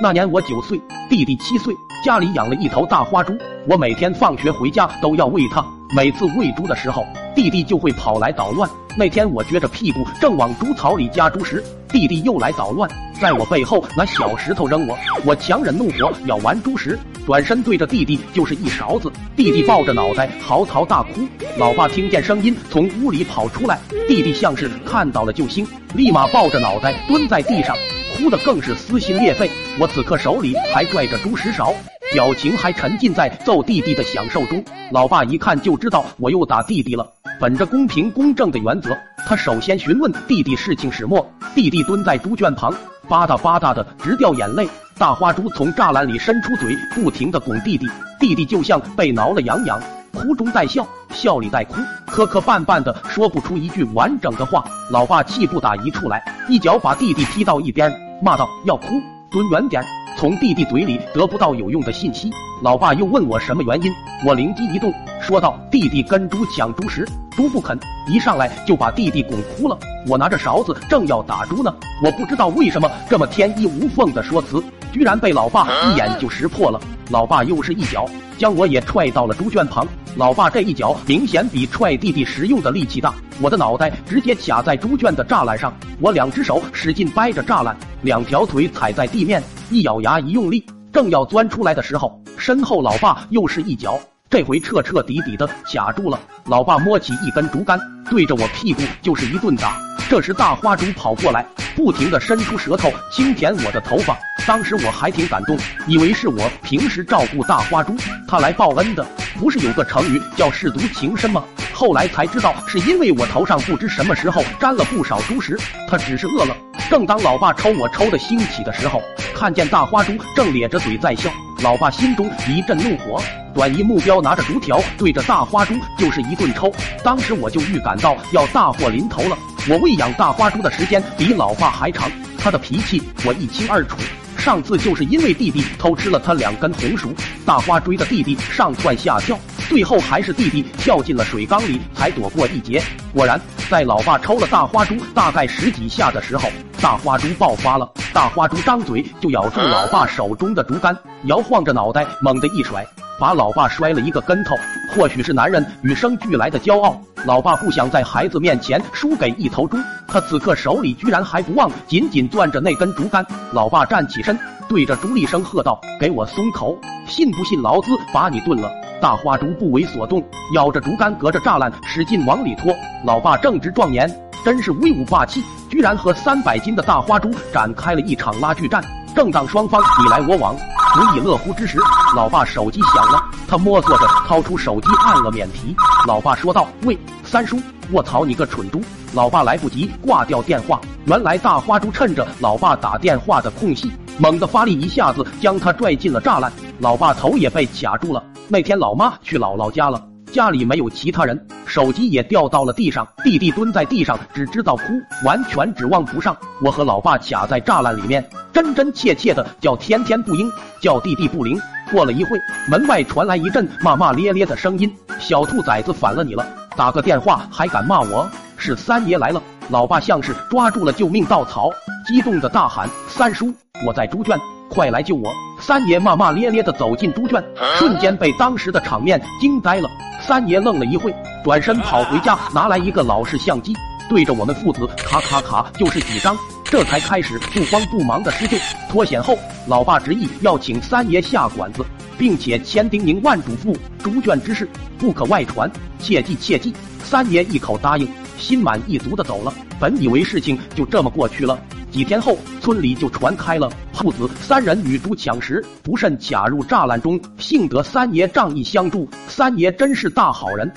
那年我九岁，弟弟七岁，家里养了一头大花猪，我每天放学回家都要喂它。每次喂猪的时候，弟弟就会跑来捣乱。那天我撅着屁股正往猪槽里加猪食，弟弟又来捣乱，在我背后拿小石头扔我。我强忍怒火，咬完猪食，转身对着弟弟就是一勺子。弟弟抱着脑袋嚎啕大哭。老爸听见声音从屋里跑出来，弟弟像是看到了救星，立马抱着脑袋蹲在地上。哭的更是撕心裂肺，我此刻手里还拽着猪食勺，表情还沉浸在揍弟弟的享受中。老爸一看就知道我又打弟弟了，本着公平公正的原则，他首先询问弟弟事情始末。弟弟蹲在猪圈旁，吧嗒吧嗒的直掉眼泪。大花猪从栅栏里伸出嘴，不停的拱弟弟，弟弟就像被挠了痒痒。哭中带笑，笑里带哭，磕磕绊绊的说不出一句完整的话。老爸气不打一处来，一脚把弟弟踢到一边，骂道：“要哭，蹲远点！”从弟弟嘴里得不到有用的信息。老爸又问我什么原因，我灵机一动，说道：“弟弟跟猪抢猪食，猪不肯，一上来就把弟弟拱哭了。我拿着勺子正要打猪呢，我不知道为什么这么天衣无缝的说辞，居然被老爸一眼就识破了。老爸又是一脚。将我也踹到了猪圈旁，老爸这一脚明显比踹弟弟时用的力气大，我的脑袋直接卡在猪圈的栅栏上，我两只手使劲掰着栅栏，两条腿踩在地面，一咬牙一用力，正要钻出来的时候，身后老爸又是一脚，这回彻彻底底的卡住了。老爸摸起一根竹竿，对着我屁股就是一顿打。这时大花猪跑过来，不停的伸出舌头轻舔我的头发。当时我还挺感动，以为是我平时照顾大花猪，他来报恩的。不是有个成语叫舐犊情深吗？后来才知道，是因为我头上不知什么时候沾了不少猪食，他只是饿了。正当老爸抽我抽的兴起的时候，看见大花猪正咧着嘴在笑，老爸心中一阵怒火，转移目标，拿着竹条对着大花猪就是一顿抽。当时我就预感到要大祸临头了。我喂养大花猪的时间比老爸还长，他的脾气我一清二楚。上次就是因为弟弟偷吃了他两根红薯，大花追着弟弟上蹿下跳，最后还是弟弟跳进了水缸里才躲过一劫。果然，在老爸抽了大花猪大概十几下的时候，大花猪爆发了。大花猪张嘴就咬住老爸手中的竹竿，摇晃着脑袋猛地一甩，把老爸摔了一个跟头。或许是男人与生俱来的骄傲，老爸不想在孩子面前输给一头猪。他此刻手里居然还不忘紧紧攥着那根竹竿。老爸站起身，对着朱立声喝道：“给我松口，信不信老子把你炖了？”大花猪不为所动，咬着竹竿，隔着栅栏使劲往里拖。老爸正值壮年，真是威武霸气，居然和三百斤的大花猪展开了一场拉锯战。正当双方你来我往。不亦乐乎之时，老爸手机响了，他摸索着掏出手机按了免提。老爸说道：“喂，三叔，我操你个蠢猪！”老爸来不及挂掉电话，原来大花猪趁着老爸打电话的空隙，猛地发力，一下子将他拽进了栅栏。老爸头也被卡住了。那天老妈去姥姥家了。家里没有其他人，手机也掉到了地上。弟弟蹲在地上，只知道哭，完全指望不上。我和老爸卡在栅栏里面，真真切切的叫天天不应，叫地地不灵。过了一会，门外传来一阵骂骂咧咧的声音：“小兔崽子反了你了！打个电话还敢骂我？是三爷来了！”老爸像是抓住了救命稻草，激动的大喊：“三叔，我在猪圈，快来救我！”三爷骂骂咧咧的走进猪圈，瞬间被当时的场面惊呆了。三爷愣了一会，转身跑回家，拿来一个老式相机，对着我们父子咔咔咔就是几张，这才开始不慌不忙的施救。脱险后，老爸执意要请三爷下馆子，并且千叮咛万嘱咐：猪圈之事不可外传，切记切记。三爷一口答应，心满意足的走了。本以为事情就这么过去了。几天后，村里就传开了父子三人与猪抢食，不慎卡入栅栏中。幸得三爷仗义相助，三爷真是大好人。